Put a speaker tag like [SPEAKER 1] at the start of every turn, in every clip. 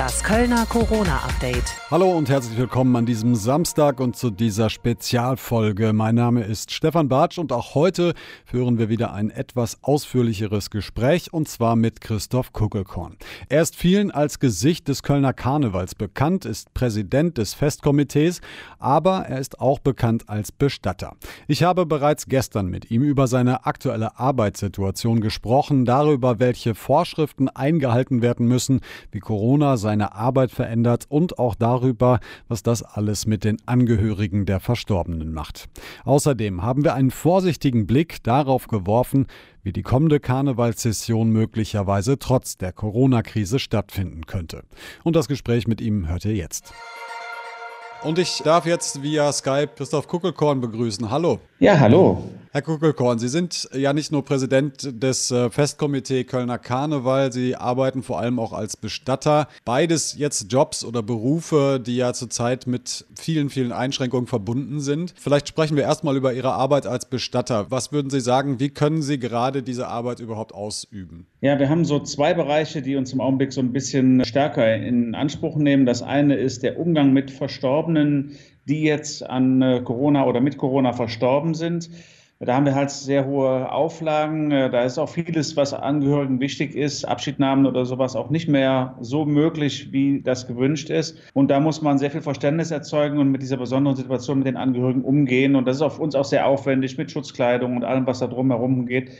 [SPEAKER 1] Das Kölner Corona-Update.
[SPEAKER 2] Hallo und herzlich willkommen an diesem Samstag und zu dieser Spezialfolge. Mein Name ist Stefan Bartsch und auch heute führen wir wieder ein etwas ausführlicheres Gespräch und zwar mit Christoph Kuckelkorn. Er ist vielen als Gesicht des Kölner Karnevals bekannt, ist Präsident des Festkomitees, aber er ist auch bekannt als Bestatter. Ich habe bereits gestern mit ihm über seine aktuelle Arbeitssituation gesprochen, darüber, welche Vorschriften eingehalten werden müssen, wie Corona sein seine Arbeit verändert und auch darüber, was das alles mit den Angehörigen der Verstorbenen macht. Außerdem haben wir einen vorsichtigen Blick darauf geworfen, wie die kommende Karnevalssession möglicherweise trotz der Corona-Krise stattfinden könnte. Und das Gespräch mit ihm hört ihr jetzt. Und ich darf jetzt via Skype Christoph Kuckelkorn begrüßen. Hallo.
[SPEAKER 3] Ja, hallo.
[SPEAKER 2] Herr Kuckelkorn, Sie sind ja nicht nur Präsident des äh, Festkomitee Kölner Karneval, Sie arbeiten vor allem auch als Bestatter. Beides jetzt Jobs oder Berufe, die ja zurzeit mit vielen, vielen Einschränkungen verbunden sind. Vielleicht sprechen wir erstmal über Ihre Arbeit als Bestatter. Was würden Sie sagen, wie können Sie gerade diese Arbeit überhaupt ausüben?
[SPEAKER 3] Ja, wir haben so zwei Bereiche, die uns im Augenblick so ein bisschen stärker in Anspruch nehmen. Das eine ist der Umgang mit Verstorbenen, die jetzt an äh, Corona oder mit Corona verstorben sind. Da haben wir halt sehr hohe Auflagen. Äh, da ist auch vieles, was Angehörigen wichtig ist, Abschiednahmen oder sowas auch nicht mehr so möglich, wie das gewünscht ist. Und da muss man sehr viel Verständnis erzeugen und mit dieser besonderen Situation mit den Angehörigen umgehen. Und das ist auf uns auch sehr aufwendig mit Schutzkleidung und allem, was da drumherum geht.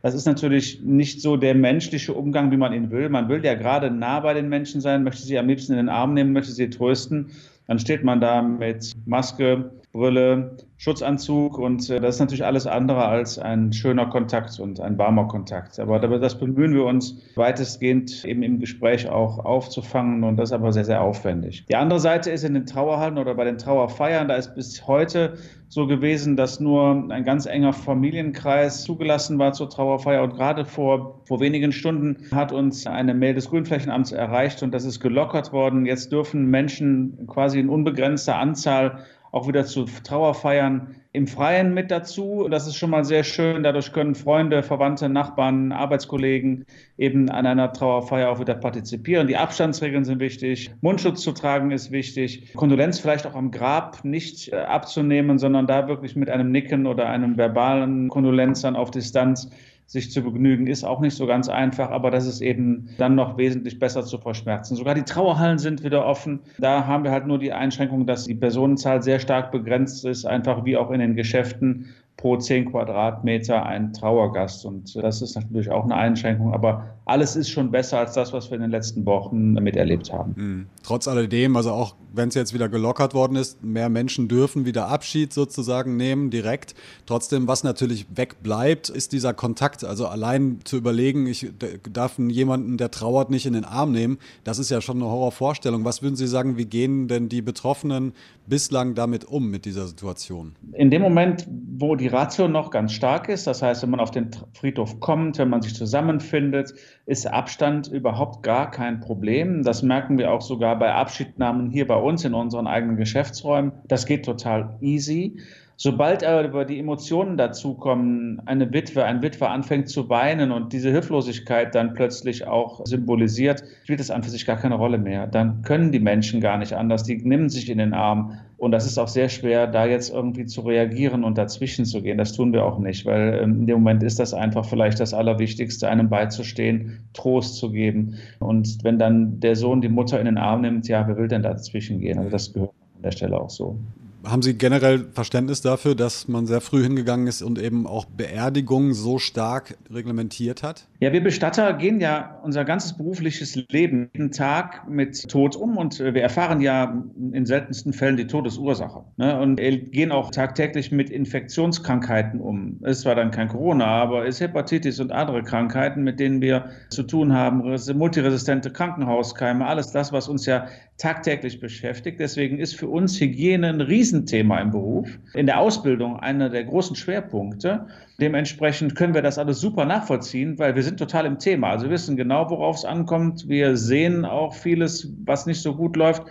[SPEAKER 3] Das ist natürlich nicht so der menschliche Umgang, wie man ihn will. Man will ja gerade nah bei den Menschen sein, möchte sie am liebsten in den Arm nehmen, möchte sie trösten. Dann steht man da mit Maske, Brille, Schutzanzug und äh, das ist natürlich alles andere als ein schöner Kontakt und ein warmer Kontakt. Aber das bemühen wir uns weitestgehend eben im Gespräch auch aufzufangen und das ist aber sehr, sehr aufwendig. Die andere Seite ist in den Trauerhallen oder bei den Trauerfeiern, da ist bis heute so gewesen, dass nur ein ganz enger Familienkreis zugelassen war zur Trauerfeier und gerade vor, vor wenigen Stunden hat uns eine Mail des Grünflächenamts erreicht und das ist gelockert worden. Jetzt dürfen Menschen quasi in unbegrenzter Anzahl auch wieder zu Trauerfeiern im Freien mit dazu. Das ist schon mal sehr schön. Dadurch können Freunde, Verwandte, Nachbarn, Arbeitskollegen eben an einer Trauerfeier auch wieder partizipieren. Die Abstandsregeln sind wichtig. Mundschutz zu tragen ist wichtig. Kondolenz vielleicht auch am Grab nicht äh, abzunehmen, sondern da wirklich mit einem Nicken oder einem verbalen Kondolenz dann auf Distanz sich zu begnügen, ist auch nicht so ganz einfach, aber das ist eben dann noch wesentlich besser zu verschmerzen. Sogar die Trauerhallen sind wieder offen. Da haben wir halt nur die Einschränkung, dass die Personenzahl sehr stark begrenzt ist, einfach wie auch in den Geschäften pro 10 Quadratmeter ein Trauergast. Und das ist natürlich auch eine Einschränkung, aber alles ist schon besser als das, was wir in den letzten Wochen miterlebt haben.
[SPEAKER 2] Mhm. Trotz alledem, also auch wenn es jetzt wieder gelockert worden ist, mehr Menschen dürfen wieder Abschied sozusagen nehmen, direkt. Trotzdem, was natürlich wegbleibt, ist dieser Kontakt. Also allein zu überlegen, ich darf jemanden, der trauert, nicht in den Arm nehmen, das ist ja schon eine Horrorvorstellung. Was würden Sie sagen, wie gehen denn die Betroffenen bislang damit um, mit dieser Situation?
[SPEAKER 3] In dem Moment, wo die Ratio noch ganz stark ist, das heißt, wenn man auf den Friedhof kommt, wenn man sich zusammenfindet, ist Abstand überhaupt gar kein Problem. Das merken wir auch sogar bei Abschiednahmen hier bei uns in unseren eigenen Geschäftsräumen. Das geht total easy. Sobald aber die Emotionen dazukommen, eine Witwe, ein Witwer anfängt zu weinen und diese Hilflosigkeit dann plötzlich auch symbolisiert, spielt es an für sich gar keine Rolle mehr. Dann können die Menschen gar nicht anders, die nehmen sich in den Arm. Und das ist auch sehr schwer, da jetzt irgendwie zu reagieren und dazwischen zu gehen. Das tun wir auch nicht, weil ähm, in dem Moment ist das einfach vielleicht das Allerwichtigste, einem beizustehen, Trost zu geben. Und wenn dann der Sohn die Mutter in den Arm nimmt, ja, wer will denn dazwischen gehen? Also das gehört an der Stelle auch so.
[SPEAKER 2] Haben Sie generell Verständnis dafür, dass man sehr früh hingegangen ist und eben auch Beerdigungen so stark reglementiert hat?
[SPEAKER 3] Ja, wir Bestatter gehen ja unser ganzes berufliches Leben jeden Tag mit Tod um und wir erfahren ja in seltensten Fällen die Todesursache. Ne? Und gehen auch tagtäglich mit Infektionskrankheiten um. Es zwar dann kein Corona, aber es ist Hepatitis und andere Krankheiten, mit denen wir zu tun haben, multiresistente Krankenhauskeime, alles das, was uns ja tagtäglich beschäftigt. Deswegen ist für uns Hygiene ein Riesenthema im Beruf. In der Ausbildung einer der großen Schwerpunkte. Dementsprechend können wir das alles super nachvollziehen, weil wir sind total im Thema. Also wir wissen genau, worauf es ankommt. Wir sehen auch vieles, was nicht so gut läuft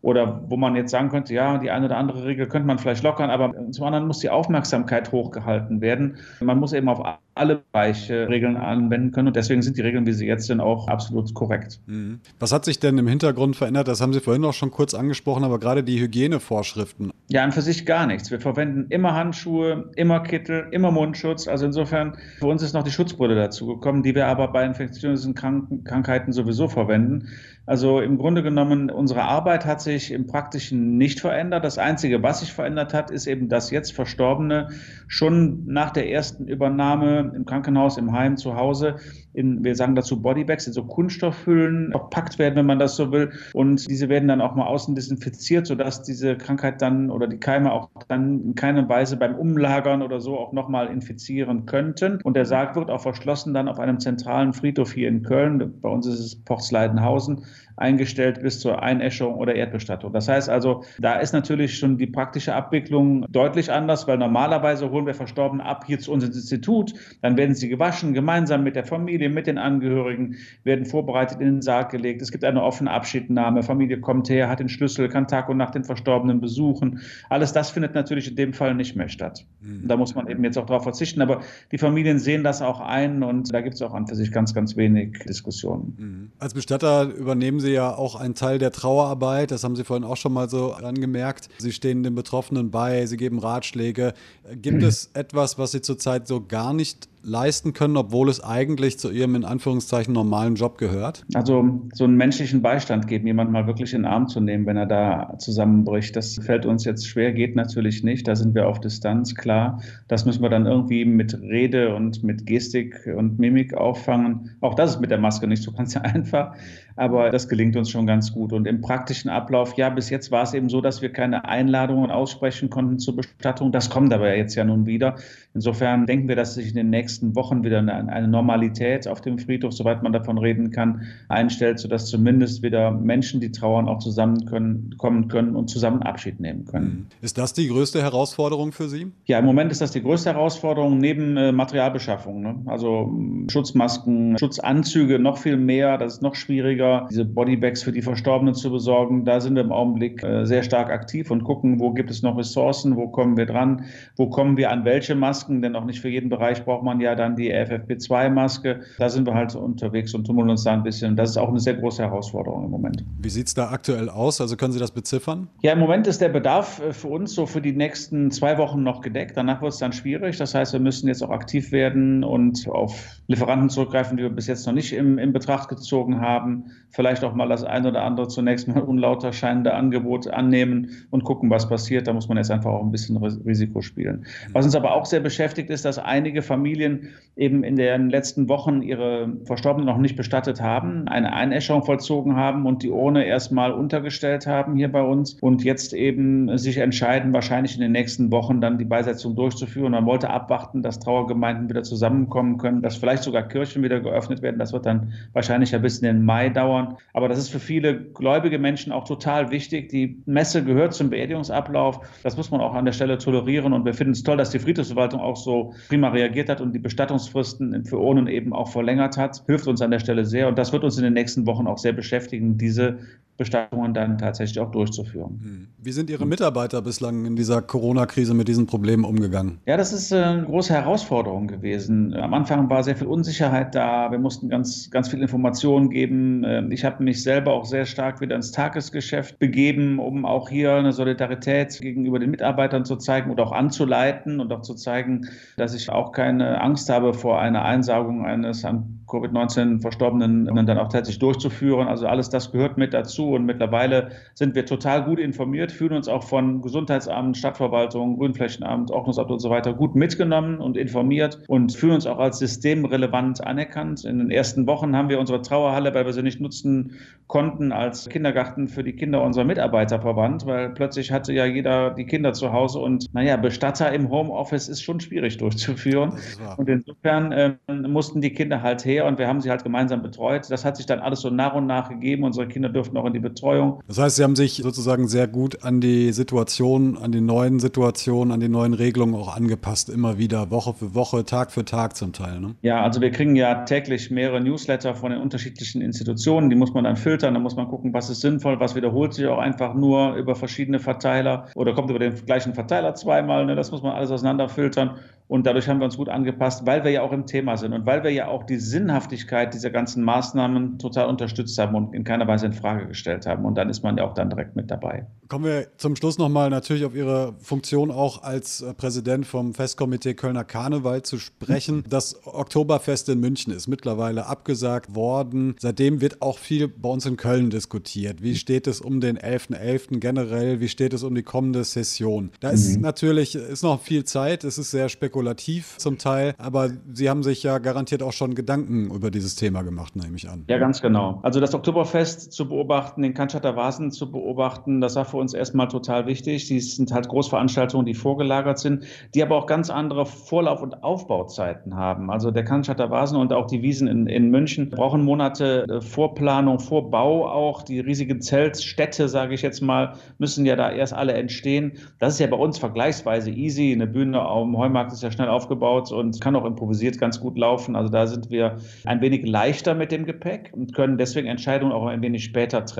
[SPEAKER 3] oder wo man jetzt sagen könnte, ja, die eine oder andere Regel könnte man vielleicht lockern, aber zum anderen muss die Aufmerksamkeit hochgehalten werden. Man muss eben auf alle Bereiche Regeln anwenden können. Und deswegen sind die Regeln, wie sie jetzt sind, auch absolut korrekt.
[SPEAKER 2] Mhm. Was hat sich denn im Hintergrund verändert? Das haben Sie vorhin auch schon kurz angesprochen, aber gerade die Hygienevorschriften.
[SPEAKER 3] Ja, an für sich gar nichts. Wir verwenden immer Handschuhe, immer Kittel, immer Mundschutz. Also insofern, für uns ist noch die Schutzbrille dazugekommen, die wir aber bei infektiösen Krank Krankheiten sowieso verwenden. Also im Grunde genommen, unsere Arbeit hat sich im Praktischen nicht verändert. Das Einzige, was sich verändert hat, ist eben, dass jetzt Verstorbene schon nach der ersten Übernahme im Krankenhaus, im Heim, zu Hause, in, wir sagen dazu Bodybags, in so Kunststoffhüllen verpackt werden, wenn man das so will. Und diese werden dann auch mal außen desinfiziert, sodass diese Krankheit dann oder die Keime auch dann in keiner Weise beim Umlagern oder so auch nochmal infizieren könnten. Und der Sarg wird auch verschlossen dann auf einem zentralen Friedhof hier in Köln. Bei uns ist es Portsleidenhausen eingestellt bis zur Einäschung oder Erdbestattung. Das heißt also, da ist natürlich schon die praktische Abwicklung deutlich anders, weil normalerweise holen wir Verstorbene ab hier zu unserem Institut, dann werden sie gewaschen, gemeinsam mit der Familie, mit den Angehörigen, werden vorbereitet in den Sarg gelegt. Es gibt eine offene Abschiednahme, Familie kommt her, hat den Schlüssel, kann Tag und Nacht den Verstorbenen besuchen. Alles das findet natürlich in dem Fall nicht mehr statt. Mhm. Da muss man eben jetzt auch darauf verzichten, aber die Familien sehen das auch ein und da gibt es auch an für sich ganz, ganz wenig Diskussionen.
[SPEAKER 2] Mhm. Als Bestatter übernehmen Sie Sie ja auch einen Teil der Trauerarbeit. Das haben Sie vorhin auch schon mal so angemerkt. Sie stehen den Betroffenen bei, Sie geben Ratschläge. Gibt es etwas, was Sie zurzeit so gar nicht leisten können, obwohl es eigentlich zu ihrem in Anführungszeichen normalen Job gehört?
[SPEAKER 3] Also so einen menschlichen Beistand geben, jemanden mal wirklich in den Arm zu nehmen, wenn er da zusammenbricht, das fällt uns jetzt schwer, geht natürlich nicht. Da sind wir auf Distanz, klar. Das müssen wir dann irgendwie mit Rede und mit Gestik und Mimik auffangen. Auch das ist mit der Maske nicht so ganz einfach, aber das gelingt uns schon ganz gut. Und im praktischen Ablauf, ja, bis jetzt war es eben so, dass wir keine Einladungen aussprechen konnten zur Bestattung. Das kommt aber jetzt ja nun wieder. Insofern denken wir, dass sich in den nächsten nächsten Wochen wieder eine, eine Normalität auf dem Friedhof, soweit man davon reden kann, einstellt, sodass zumindest wieder Menschen, die trauern, auch zusammenkommen können und zusammen Abschied nehmen können. Mhm.
[SPEAKER 2] Ist das die größte Herausforderung für Sie?
[SPEAKER 3] Ja, im Moment ist das die größte Herausforderung neben äh, Materialbeschaffung. Ne? Also Schutzmasken, Schutzanzüge noch viel mehr, das ist noch schwieriger. Diese Bodybags für die Verstorbenen zu besorgen, da sind wir im Augenblick äh, sehr stark aktiv und gucken, wo gibt es noch Ressourcen, wo kommen wir dran, wo kommen wir an welche Masken, denn auch nicht für jeden Bereich braucht man ja dann die FFP2-Maske. Da sind wir halt unterwegs und tummeln uns da ein bisschen. Das ist auch eine sehr große Herausforderung im Moment.
[SPEAKER 2] Wie sieht es da aktuell aus? Also können Sie das beziffern?
[SPEAKER 3] Ja, im Moment ist der Bedarf äh, für uns so für die nächsten zwei Wochen noch gedeckt. Danach wird es dann schwierig. Das heißt, wir müssen jetzt auch aktiv werden und auf Lieferanten zurückgreifen, die wir bis jetzt noch nicht im, in Betracht gezogen haben. Vielleicht auch mal das ein oder andere zunächst mal unlauter scheinende Angebot annehmen und gucken, was passiert. Da muss man jetzt einfach auch ein bisschen Risiko spielen. Was uns aber auch sehr beschäftigt, ist, dass einige Familien Familien eben in den letzten Wochen ihre Verstorbenen noch nicht bestattet haben, eine Einäscherung vollzogen haben und die Urne erstmal untergestellt haben hier bei uns und jetzt eben sich entscheiden, wahrscheinlich in den nächsten Wochen dann die Beisetzung durchzuführen. Man wollte abwarten, dass Trauergemeinden wieder zusammenkommen können, dass vielleicht sogar Kirchen wieder geöffnet werden. Das wird dann wahrscheinlich ein bisschen in Mai dauern. Aber das ist für viele gläubige Menschen auch total wichtig. Die Messe gehört zum Beerdigungsablauf. Das muss man auch an der Stelle tolerieren. Und wir finden es toll, dass die Friedhofsverwaltung auch so prima reagiert hat und die Bestattungsfristen für Urnen eben auch verlängert hat, hilft uns an der Stelle sehr. Und das wird uns in den nächsten Wochen auch sehr beschäftigen, diese Bestattungen dann tatsächlich auch durchzuführen. Hm.
[SPEAKER 2] Wie sind Ihre Mitarbeiter bislang in dieser Corona-Krise mit diesen Problemen umgegangen?
[SPEAKER 3] Ja, das ist äh, eine große Herausforderung gewesen. Am Anfang war sehr viel Unsicherheit da. Wir mussten ganz, ganz viel Informationen geben. Ähm, ich habe mich selber auch sehr stark wieder ins Tagesgeschäft begeben, um auch hier eine Solidarität gegenüber den Mitarbeitern zu zeigen und auch anzuleiten und auch zu zeigen, dass ich auch keine Angst habe vor einer Einsagung eines an Covid-19 Verstorbenen dann auch tatsächlich durchzuführen. Also alles das gehört mit dazu und mittlerweile sind wir total gut informiert, fühlen uns auch von Gesundheitsamt, Stadtverwaltung, Grünflächenamt, Ordnungsamt und so weiter gut mitgenommen und informiert und fühlen uns auch als systemrelevant anerkannt. In den ersten Wochen haben wir unsere Trauerhalle, weil wir sie nicht nutzen konnten, als Kindergarten für die Kinder unserer Mitarbeiter verwandt, weil plötzlich hatte ja jeder die Kinder zu Hause und naja, Bestatter im Homeoffice ist schon schwierig durchzuführen. Und insofern äh, mussten die Kinder halt her und wir haben sie halt gemeinsam betreut. Das hat sich dann alles so nach und nach gegeben. Unsere Kinder durften auch in die Betreuung.
[SPEAKER 2] Das heißt, Sie haben sich sozusagen sehr gut an die Situation, an die neuen Situationen, an die neuen Regelungen auch angepasst, immer wieder, Woche für Woche, Tag für Tag zum Teil. Ne?
[SPEAKER 3] Ja, also wir kriegen ja täglich mehrere Newsletter von den unterschiedlichen Institutionen, die muss man dann filtern, da muss man gucken, was ist sinnvoll, was wiederholt sich auch einfach nur über verschiedene Verteiler oder kommt über den gleichen Verteiler zweimal, ne? das muss man alles auseinanderfiltern und dadurch haben wir uns gut angepasst, weil wir ja auch im Thema sind und weil wir ja auch die Sinnhaftigkeit dieser ganzen Maßnahmen total unterstützt haben und in keiner Weise in Frage gestellt haben. Und dann ist man ja auch dann direkt mit dabei.
[SPEAKER 2] Kommen wir zum Schluss nochmal natürlich auf Ihre Funktion auch als äh, Präsident vom Festkomitee Kölner Karneval zu sprechen. Das Oktoberfest in München ist mittlerweile abgesagt worden. Seitdem wird auch viel bei uns in Köln diskutiert. Wie steht es um den 11.11. .11. generell? Wie steht es um die kommende Session? Da ist mhm. natürlich ist noch viel Zeit. Es ist sehr spekulativ zum Teil, aber Sie haben sich ja garantiert auch schon Gedanken über dieses Thema gemacht, nehme ich an.
[SPEAKER 3] Ja, ganz genau. Also das Oktoberfest zu beobachten, den Cannstatter Vasen zu beobachten, das war für uns erstmal total wichtig. Die sind halt Großveranstaltungen, die vorgelagert sind, die aber auch ganz andere Vorlauf- und Aufbauzeiten haben. Also der Cannstatter Vasen und auch die Wiesen in, in München brauchen Monate äh, Vorplanung, Vorbau auch. Die riesigen Zeltstädte, sage ich jetzt mal, müssen ja da erst alle entstehen. Das ist ja bei uns vergleichsweise easy. Eine Bühne am Heumarkt ist ja schnell aufgebaut und kann auch improvisiert ganz gut laufen. Also da sind wir ein wenig leichter mit dem Gepäck und können deswegen Entscheidungen auch ein wenig später treffen.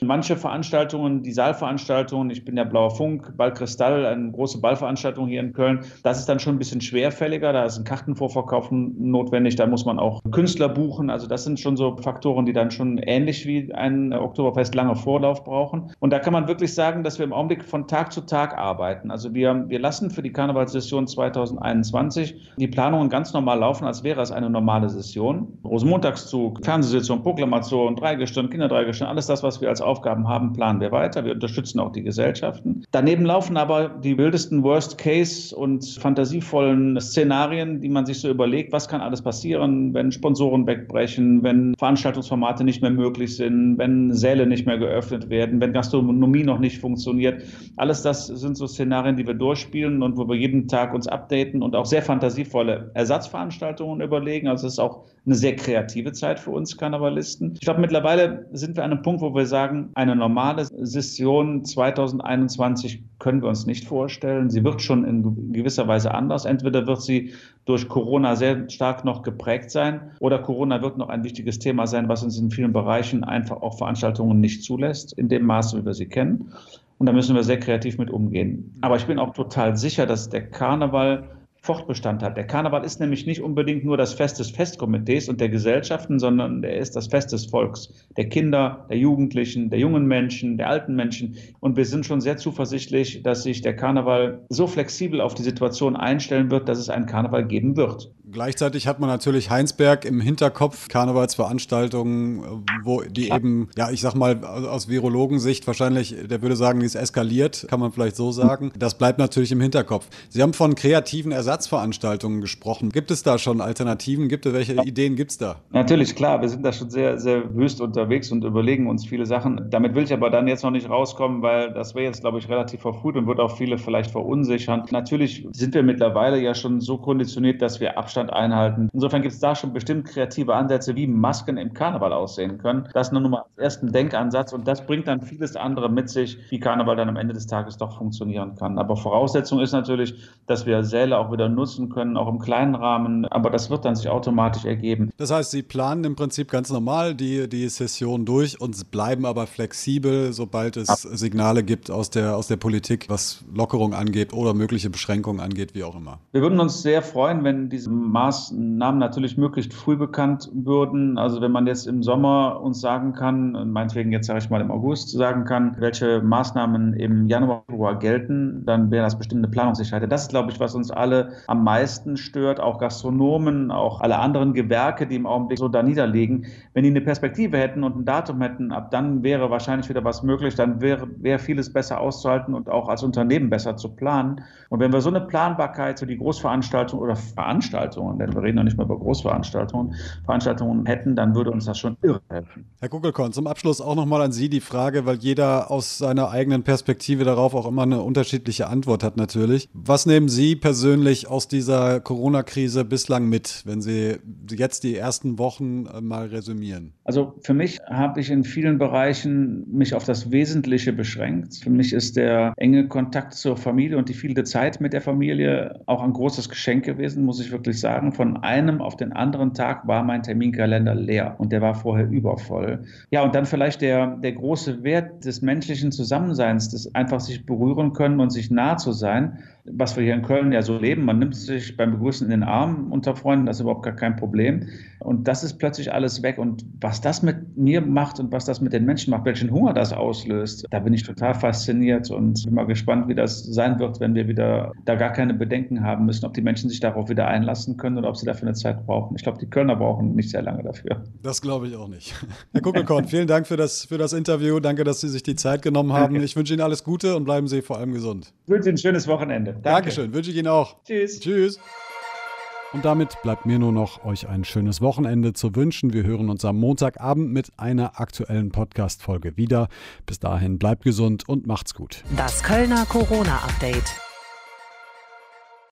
[SPEAKER 3] Manche Veranstaltungen, die Saalveranstaltungen, ich bin ja Blauer Funk, Ballkristall, eine große Ballveranstaltung hier in Köln, das ist dann schon ein bisschen schwerfälliger. Da ist ein Kartenvorverkauf notwendig, da muss man auch Künstler buchen. Also das sind schon so Faktoren, die dann schon ähnlich wie ein Oktoberfest lange Vorlauf brauchen. Und da kann man wirklich sagen, dass wir im Augenblick von Tag zu Tag arbeiten. Also wir, wir lassen für die Karnevalssession 2000 2021 die Planungen ganz normal laufen, als wäre es eine normale Session. Rosenmontagszug, Fernsehsitzung, Proklamation, Dreigestirn, Kinderdreigestirn, alles das, was wir als Aufgaben haben, planen wir weiter. Wir unterstützen auch die Gesellschaften. Daneben laufen aber die wildesten Worst-Case und fantasievollen Szenarien, die man sich so überlegt, was kann alles passieren, wenn Sponsoren wegbrechen, wenn Veranstaltungsformate nicht mehr möglich sind, wenn Säle nicht mehr geöffnet werden, wenn Gastronomie noch nicht funktioniert. Alles das sind so Szenarien, die wir durchspielen und wo wir jeden Tag uns updaten updaten und auch sehr fantasievolle Ersatzveranstaltungen überlegen. Also es ist auch eine sehr kreative Zeit für uns Karnevalisten. Ich glaube, mittlerweile sind wir an einem Punkt, wo wir sagen, eine normale Session 2021 können wir uns nicht vorstellen. Sie wird schon in gewisser Weise anders. Entweder wird sie durch Corona sehr stark noch geprägt sein oder Corona wird noch ein wichtiges Thema sein, was uns in vielen Bereichen einfach auch Veranstaltungen nicht zulässt, in dem Maße, wie wir sie kennen. Und da müssen wir sehr kreativ mit umgehen. Aber ich bin auch total sicher, dass der Karneval Fortbestand hat. Der Karneval ist nämlich nicht unbedingt nur das Fest des Festkomitees und der Gesellschaften, sondern er ist das Fest des Volks, der Kinder, der Jugendlichen, der jungen Menschen, der alten Menschen. Und wir sind schon sehr zuversichtlich, dass sich der Karneval so flexibel auf die Situation einstellen wird, dass es einen Karneval geben wird.
[SPEAKER 2] Gleichzeitig hat man natürlich Heinsberg im Hinterkopf, Karnevalsveranstaltungen, wo die eben, ja, ich sag mal, aus Virologensicht wahrscheinlich, der würde sagen, die ist eskaliert, kann man vielleicht so sagen. Das bleibt natürlich im Hinterkopf. Sie haben von kreativen Ersatzveranstaltungen gesprochen. Gibt es da schon Alternativen? Gibt es welche Ideen gibt es da?
[SPEAKER 3] Natürlich, klar. Wir sind da schon sehr, sehr wüst unterwegs und überlegen uns viele Sachen. Damit will ich aber dann jetzt noch nicht rauskommen, weil das wäre jetzt, glaube ich, relativ verfrüht und wird auch viele vielleicht verunsichern. Natürlich sind wir mittlerweile ja schon so konditioniert, dass wir Abstand einhalten. Insofern gibt es da schon bestimmt kreative Ansätze, wie Masken im Karneval aussehen können. Das ist nur mal als ersten Denkansatz und das bringt dann vieles andere mit sich, wie Karneval dann am Ende des Tages doch funktionieren kann. Aber Voraussetzung ist natürlich, dass wir Säle auch wieder nutzen können, auch im kleinen Rahmen. Aber das wird dann sich automatisch ergeben.
[SPEAKER 2] Das heißt, Sie planen im Prinzip ganz normal die, die Session durch und bleiben aber flexibel, sobald es Signale gibt aus der, aus der Politik, was Lockerung angeht oder mögliche Beschränkungen angeht, wie auch immer.
[SPEAKER 3] Wir würden uns sehr freuen, wenn diese Maßnahmen natürlich möglichst früh bekannt würden. Also wenn man jetzt im Sommer uns sagen kann, meinetwegen jetzt sage ich mal im August sagen kann, welche Maßnahmen im Januar, Februar gelten, dann wäre das bestimmt eine Planungssicherheit. Das ist, glaube ich, was uns alle am meisten stört, auch Gastronomen, auch alle anderen Gewerke, die im Augenblick so da niederlegen. Wenn die eine Perspektive hätten und ein Datum hätten, ab dann wäre wahrscheinlich wieder was möglich, dann wäre, wäre vieles besser auszuhalten und auch als Unternehmen besser zu planen. Und wenn wir so eine Planbarkeit für die Großveranstaltung oder Veranstaltung Veranstaltungen, denn wir reden noch nicht mal über Großveranstaltungen, Veranstaltungen hätten, dann würde uns das schon irre helfen.
[SPEAKER 2] Herr Kuckelkorn, zum Abschluss auch nochmal an Sie die Frage, weil jeder aus seiner eigenen Perspektive darauf auch immer eine unterschiedliche Antwort hat natürlich. Was nehmen Sie persönlich sich aus dieser Corona-Krise bislang mit, wenn Sie jetzt die ersten Wochen äh, mal resümieren?
[SPEAKER 3] Also für mich habe ich in vielen Bereichen mich auf das Wesentliche beschränkt. Für mich ist der enge Kontakt zur Familie und die viele Zeit mit der Familie auch ein großes Geschenk gewesen, muss ich wirklich sagen. Von einem auf den anderen Tag war mein Terminkalender leer und der war vorher übervoll. Ja, und dann vielleicht der, der große Wert des menschlichen Zusammenseins, des einfach sich berühren können und sich nah zu sein was wir hier in Köln ja so leben. Man nimmt sich beim Begrüßen in den Arm unter Freunden, das ist überhaupt gar kein Problem. Und das ist plötzlich alles weg. Und was das mit mir macht und was das mit den Menschen macht, welchen Hunger das auslöst, da bin ich total fasziniert und bin mal gespannt, wie das sein wird, wenn wir wieder da gar keine Bedenken haben müssen, ob die Menschen sich darauf wieder einlassen können oder ob sie dafür eine Zeit brauchen. Ich glaube, die Kölner brauchen nicht sehr lange dafür.
[SPEAKER 2] Das glaube ich auch nicht. Herr Kuckelkorn, vielen Dank für das, für das Interview. Danke, dass Sie sich die Zeit genommen haben. Ich wünsche Ihnen alles Gute und bleiben Sie vor allem gesund.
[SPEAKER 3] Ich wünsche Ihnen ein schönes Wochenende.
[SPEAKER 2] Danke. Dankeschön, wünsche ich Ihnen auch.
[SPEAKER 3] Tschüss.
[SPEAKER 2] Tschüss. Und damit bleibt mir nur noch, euch ein schönes Wochenende zu wünschen. Wir hören uns am Montagabend mit einer aktuellen Podcast-Folge wieder. Bis dahin bleibt gesund und macht's gut.
[SPEAKER 1] Das Kölner Corona-Update.